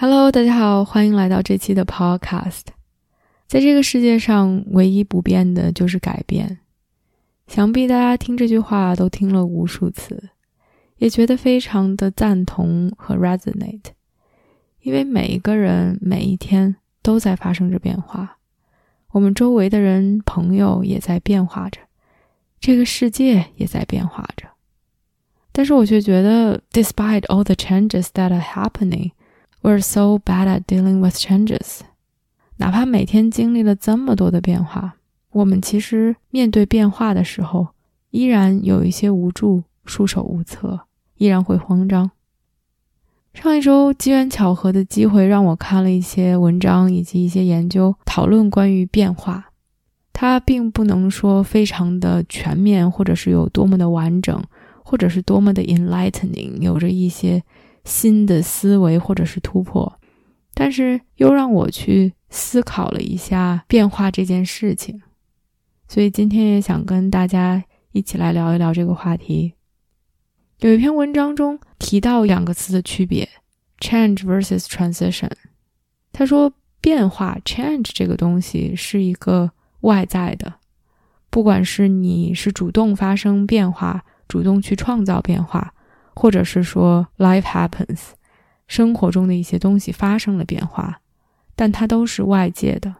Hello，大家好，欢迎来到这期的 Podcast。在这个世界上，唯一不变的就是改变。想必大家听这句话都听了无数次，也觉得非常的赞同和 resonate。因为每一个人每一天都在发生着变化，我们周围的人、朋友也在变化着，这个世界也在变化着。但是我却觉得，despite all the changes that are happening。We're so bad at dealing with changes。哪怕每天经历了这么多的变化，我们其实面对变化的时候，依然有一些无助、束手无策，依然会慌张。上一周机缘巧合的机会让我看了一些文章以及一些研究，讨论关于变化。它并不能说非常的全面，或者是有多么的完整，或者是多么的 enlightening，有着一些。新的思维或者是突破，但是又让我去思考了一下变化这件事情，所以今天也想跟大家一起来聊一聊这个话题。有一篇文章中提到两个词的区别：change versus transition。他说，变化 change 这个东西是一个外在的，不管是你是主动发生变化，主动去创造变化。或者是说，life happens，生活中的一些东西发生了变化，但它都是外界的。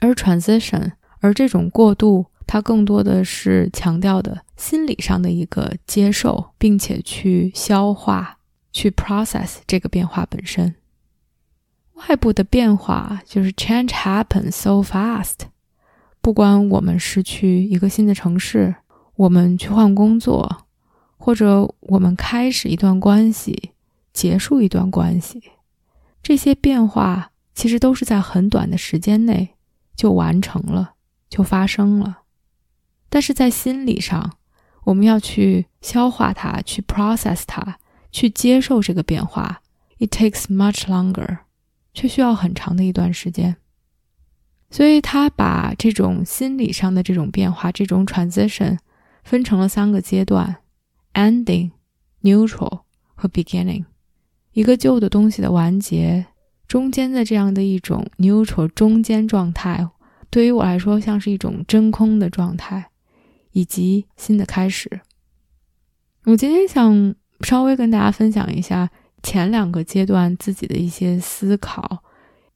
而 transition，而这种过渡，它更多的是强调的心理上的一个接受，并且去消化、去 process 这个变化本身。外部的变化就是 change happens so fast，不管我们是去一个新的城市，我们去换工作。或者我们开始一段关系，结束一段关系，这些变化其实都是在很短的时间内就完成了，就发生了。但是在心理上，我们要去消化它，去 process 它，去接受这个变化，it takes much longer，却需要很长的一段时间。所以他把这种心理上的这种变化，这种 transition，分成了三个阶段。Ending, neutral 和 beginning，一个旧的东西的完结，中间的这样的一种 neutral 中间状态，对于我来说像是一种真空的状态，以及新的开始。我今天想稍微跟大家分享一下前两个阶段自己的一些思考，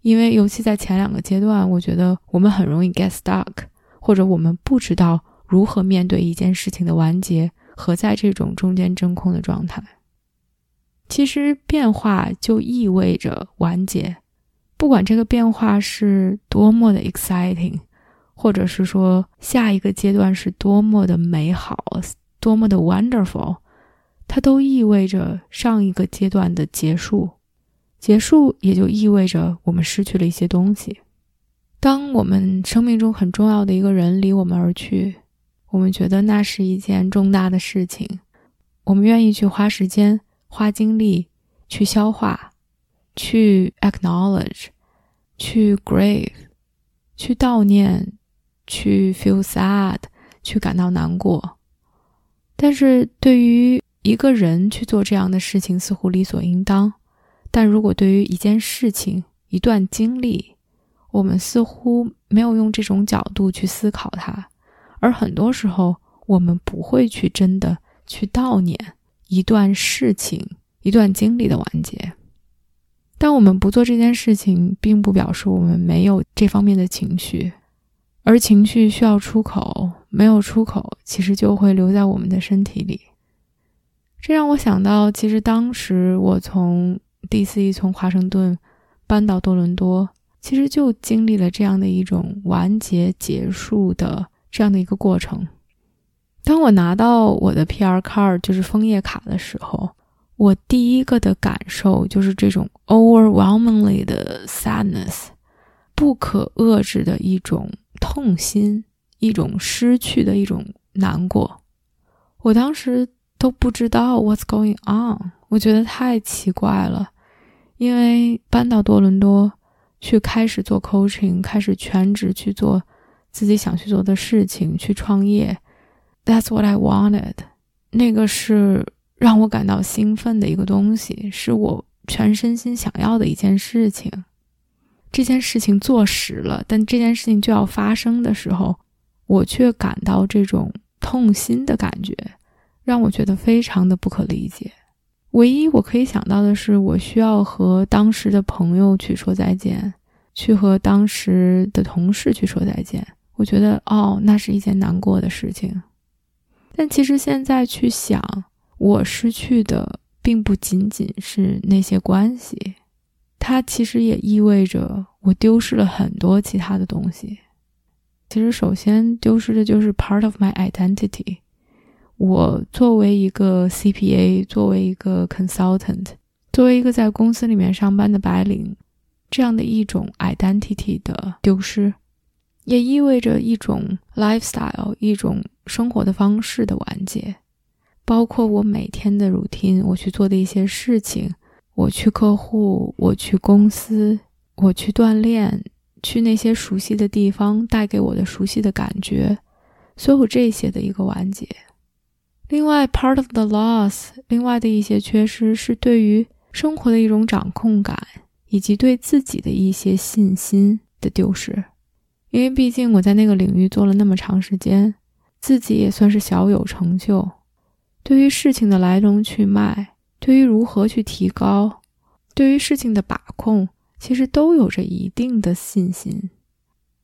因为尤其在前两个阶段，我觉得我们很容易 get stuck，或者我们不知道如何面对一件事情的完结。和在这种中间真空的状态，其实变化就意味着完结。不管这个变化是多么的 exciting，或者是说下一个阶段是多么的美好、多么的 wonderful，它都意味着上一个阶段的结束。结束也就意味着我们失去了一些东西。当我们生命中很重要的一个人离我们而去。我们觉得那是一件重大的事情，我们愿意去花时间、花精力去消化、去 acknowledge、去 grieve、去悼念、去 feel sad、去感到难过。但是对于一个人去做这样的事情似乎理所应当，但如果对于一件事情、一段经历，我们似乎没有用这种角度去思考它。而很多时候，我们不会去真的去悼念一段事情、一段经历的完结。但我们不做这件事情，并不表示我们没有这方面的情绪，而情绪需要出口，没有出口，其实就会留在我们的身体里。这让我想到，其实当时我从 D.C. 从华盛顿搬到多伦多，其实就经历了这样的一种完结、结束的。这样的一个过程。当我拿到我的 PR card，就是枫叶卡的时候，我第一个的感受就是这种 overwhelmingly 的 sadness，不可遏制的一种痛心，一种失去的一种难过。我当时都不知道 what's going on，我觉得太奇怪了。因为搬到多伦多去开始做 coaching，开始全职去做自己想去做的事情，去创业。That's what I wanted，那个是。让我感到兴奋的一个东西，是我全身心想要的一件事情。这件事情做实了，但这件事情就要发生的时候，我却感到这种痛心的感觉，让我觉得非常的不可理解。唯一我可以想到的是，我需要和当时的朋友去说再见，去和当时的同事去说再见。我觉得，哦，那是一件难过的事情。但其实现在去想。我失去的并不仅仅是那些关系，它其实也意味着我丢失了很多其他的东西。其实，首先丢失的就是 part of my identity。我作为一个 CPA，作为一个 consultant，作为一个在公司里面上班的白领，这样的一种 identity 的丢失，也意味着一种 lifestyle，一种生活的方式的完结。包括我每天的 routine，我去做的一些事情，我去客户，我去公司，我去锻炼，去那些熟悉的地方，带给我的熟悉的感觉，所有这些的一个完结。另外，part of the loss，另外的一些缺失是对于生活的一种掌控感，以及对自己的一些信心的丢失。因为毕竟我在那个领域做了那么长时间，自己也算是小有成就。对于事情的来龙去脉，对于如何去提高，对于事情的把控，其实都有着一定的信心。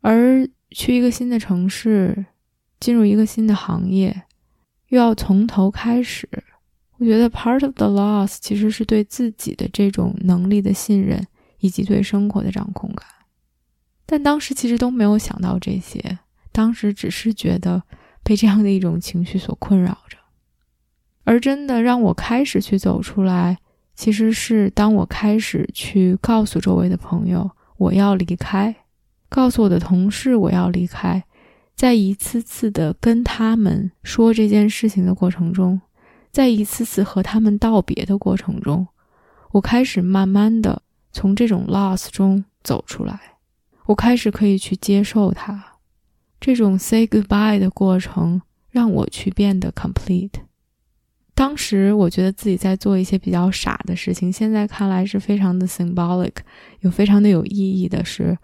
而去一个新的城市，进入一个新的行业，又要从头开始，我觉得 part of the loss 其实是对自己的这种能力的信任，以及对生活的掌控感。但当时其实都没有想到这些，当时只是觉得被这样的一种情绪所困扰着。而真的让我开始去走出来，其实是当我开始去告诉周围的朋友我要离开，告诉我的同事我要离开，在一次次的跟他们说这件事情的过程中，在一次次和他们道别的过程中，我开始慢慢的从这种 loss 中走出来，我开始可以去接受它，这种 say goodbye 的过程让我去变得 complete。当时我觉得自己在做一些比较傻的事情，现在看来是非常的 symbolic，有非常的有意义的是，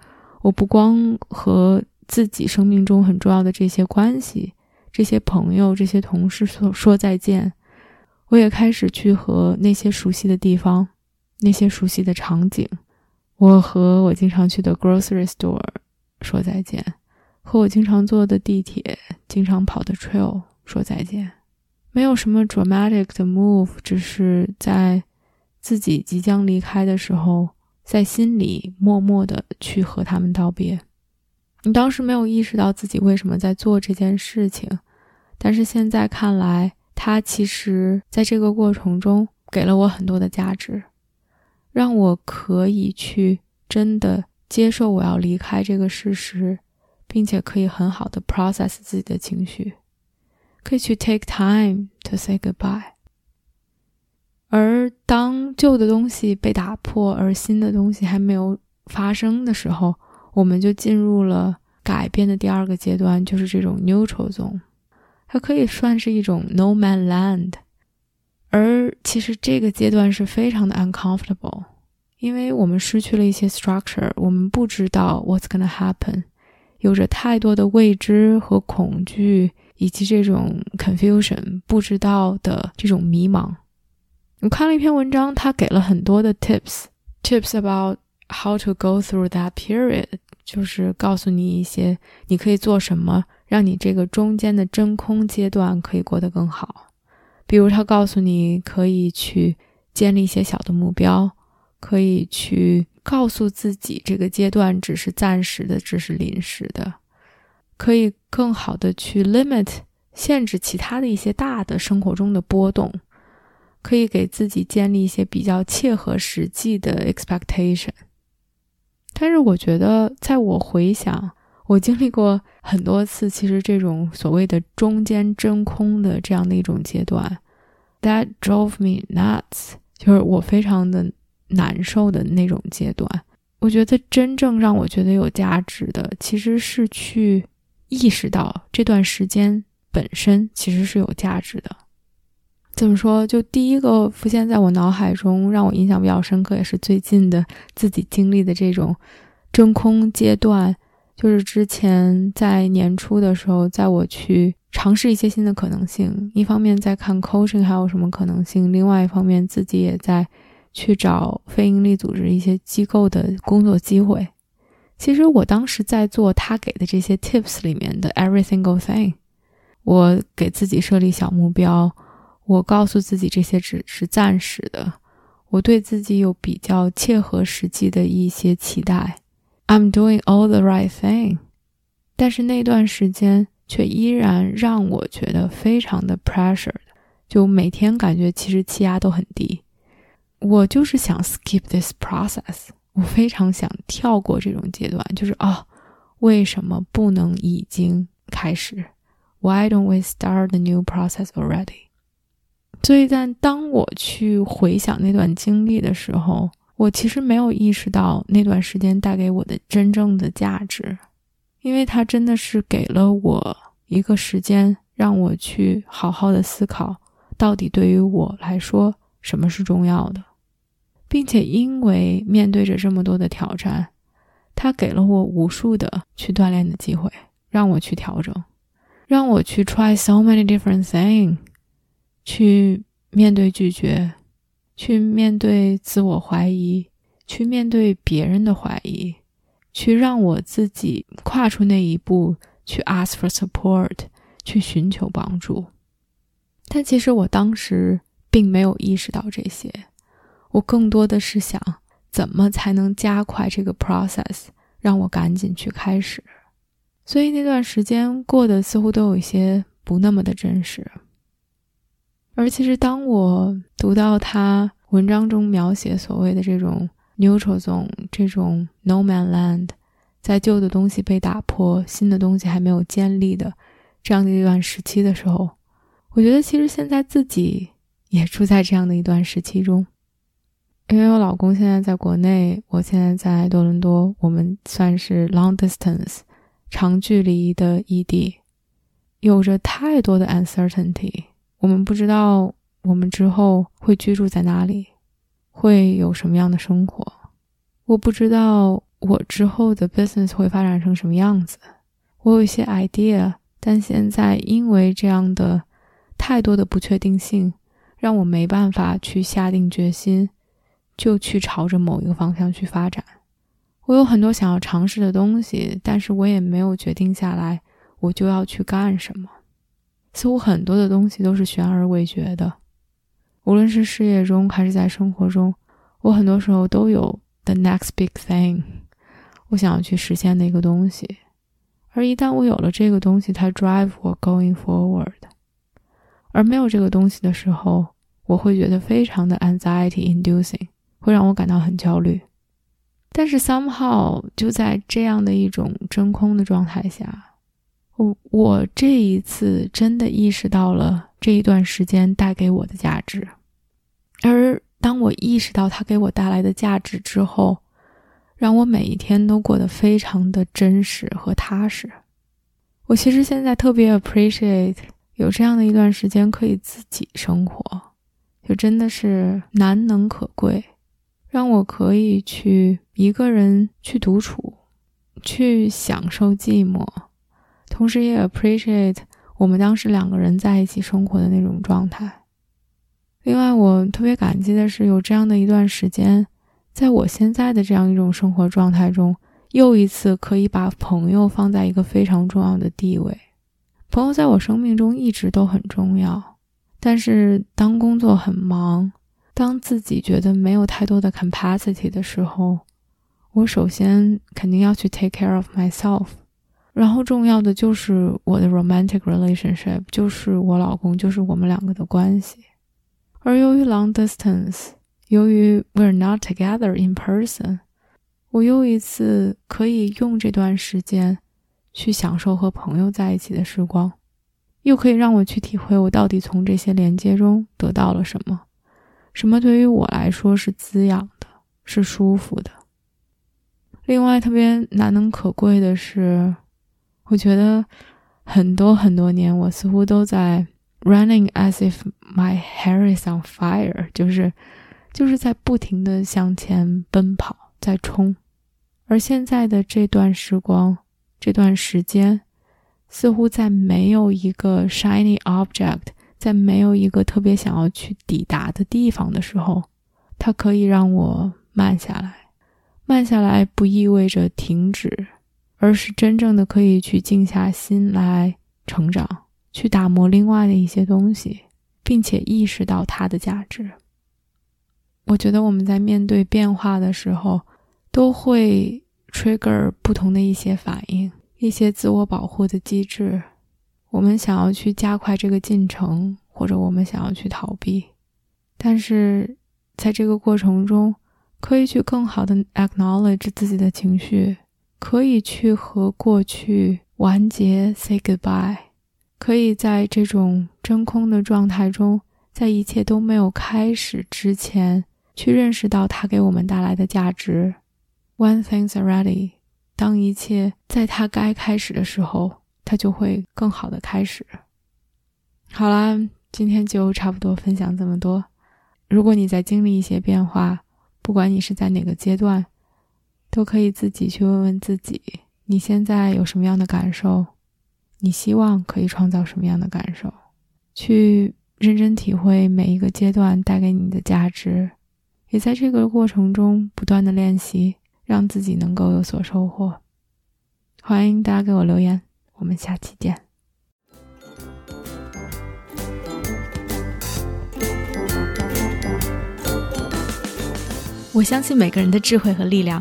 我不光和自己生命中很重要的这些关系、这些朋友、这些同事说说再见，我也开始去和那些熟悉的地方、那些熟悉的场景，我和我经常去的 grocery store 说再见，和我经常坐的地铁、经常跑的 trail 说再见。没有什么 dramatic 的 move，只是在自己即将离开的时候，在心里默默的去和他们道别。你当时没有意识到自己为什么在做这件事情，但是现在看来，它其实在这个过程中给了我很多的价值，让我可以去真的接受我要离开这个事实，并且可以很好的 process 自己的情绪。可以去 take time to say goodbye，而当旧的东西被打破，而新的东西还没有发生的时候，我们就进入了改变的第二个阶段，就是这种 neutral zone，它可以算是一种 no man land。而其实这个阶段是非常的 uncomfortable，因为我们失去了一些 structure，我们不知道 what's gonna happen，有着太多的未知和恐惧。以及这种 confusion 不知道的这种迷茫，我看了一篇文章，他给了很多的 tips，tips about how to go through that period，就是告诉你一些你可以做什么，让你这个中间的真空阶段可以过得更好。比如，他告诉你可以去建立一些小的目标，可以去告诉自己这个阶段只是暂时的，只是临时的。可以更好的去 limit 限制其他的一些大的生活中的波动，可以给自己建立一些比较切合实际的 expectation。但是我觉得，在我回想，我经历过很多次，其实这种所谓的中间真空的这样的一种阶段，that drove me nuts，就是我非常的难受的那种阶段。我觉得真正让我觉得有价值的，其实是去意识到这段时间本身其实是有价值的。怎么说？就第一个浮现在我脑海中，让我印象比较深刻，也是最近的自己经历的这种真空阶段，就是之前在年初的时候，在我去尝试一些新的可能性，一方面在看 coaching 还有什么可能性，另外一方面自己也在去找非营利组织一些机构的工作机会。其实我当时在做他给的这些 tips 里面的 every single thing，我给自己设立小目标。我告诉自己这些只是暂时的，我对自己有比较切合实际的一些期待。I'm doing all the right thing，但是那段时间却依然让我觉得非常的 pressure，就每天感觉其实气压都很低。我就是想 skip this process，我非常想跳过这种阶段，就是啊，为什么不能已经开始？Why don't we start the new process already？所以在当我去回想那段经历的时候，我其实没有意识到那段时间带给我的真正的价值，因为它真的是给了我一个时间，让我去好好的思考，到底对于我来说什么是重要的，并且因为面对着这么多的挑战，它给了我无数的去锻炼的机会，让我去调整，让我去 try so many different things。去面对拒绝，去面对自我怀疑，去面对别人的怀疑，去让我自己跨出那一步，去 ask for support，去寻求帮助。但其实我当时并没有意识到这些，我更多的是想怎么才能加快这个 process，让我赶紧去开始。所以那段时间过得似乎都有一些不那么的真实。而其实，当我读到他文章中描写所谓的这种 neutral zone，这种 no man land，在旧的东西被打破，新的东西还没有建立的这样的一段时期的时候，我觉得其实现在自己也处在这样的一段时期中。因为我老公现在在国内，我现在在多伦多，我们算是 long distance 长距离的异地，有着太多的 uncertainty。我们不知道我们之后会居住在哪里，会有什么样的生活。我不知道我之后的 business 会发展成什么样子。我有一些 idea，但现在因为这样的太多的不确定性，让我没办法去下定决心，就去朝着某一个方向去发展。我有很多想要尝试的东西，但是我也没有决定下来，我就要去干什么。似乎很多的东西都是悬而未决的，无论是事业中还是在生活中，我很多时候都有 the next big thing，我想要去实现的一个东西。而一旦我有了这个东西，它 drive 我 going forward，而没有这个东西的时候，我会觉得非常的 anxiety inducing，会让我感到很焦虑。但是 somehow 就在这样的一种真空的状态下。我我这一次真的意识到了这一段时间带给我的价值，而当我意识到它给我带来的价值之后，让我每一天都过得非常的真实和踏实。我其实现在特别 appreciate 有这样的一段时间可以自己生活，就真的是难能可贵，让我可以去一个人去独处，去享受寂寞。同时也 appreciate 我们当时两个人在一起生活的那种状态。另外，我特别感激的是有这样的一段时间，在我现在的这样一种生活状态中，又一次可以把朋友放在一个非常重要的地位。朋友在我生命中一直都很重要，但是当工作很忙，当自己觉得没有太多的 capacity 的时候，我首先肯定要去 take care of myself。然后重要的就是我的 romantic relationship，就是我老公，就是我们两个的关系。而由于 long distance，由于 we're not together in person，我又一次可以用这段时间去享受和朋友在一起的时光，又可以让我去体会我到底从这些连接中得到了什么，什么对于我来说是滋养的，是舒服的。另外，特别难能可贵的是，我觉得很多很多年，我似乎都在 running as if my hair is on fire，就是就是在不停的向前奔跑，在冲。而现在的这段时光，这段时间，似乎在没有一个 shiny object，在没有一个特别想要去抵达的地方的时候，它可以让我慢下来。慢下来不意味着停止，而是真正的可以去静下心来成长，去打磨另外的一些东西，并且意识到它的价值。我觉得我们在面对变化的时候，都会 trigger 不同的一些反应，一些自我保护的机制。我们想要去加快这个进程，或者我们想要去逃避，但是在这个过程中。可以去更好的 acknowledge 自己的情绪，可以去和过去完结 say goodbye，可以在这种真空的状态中，在一切都没有开始之前，去认识到它给我们带来的价值。When things are ready，当一切在它该开始的时候，它就会更好的开始。好啦，今天就差不多分享这么多。如果你在经历一些变化，不管你是在哪个阶段，都可以自己去问问自己：你现在有什么样的感受？你希望可以创造什么样的感受？去认真体会每一个阶段带给你的价值，也在这个过程中不断的练习，让自己能够有所收获。欢迎大家给我留言，我们下期见。我相信每个人的智慧和力量。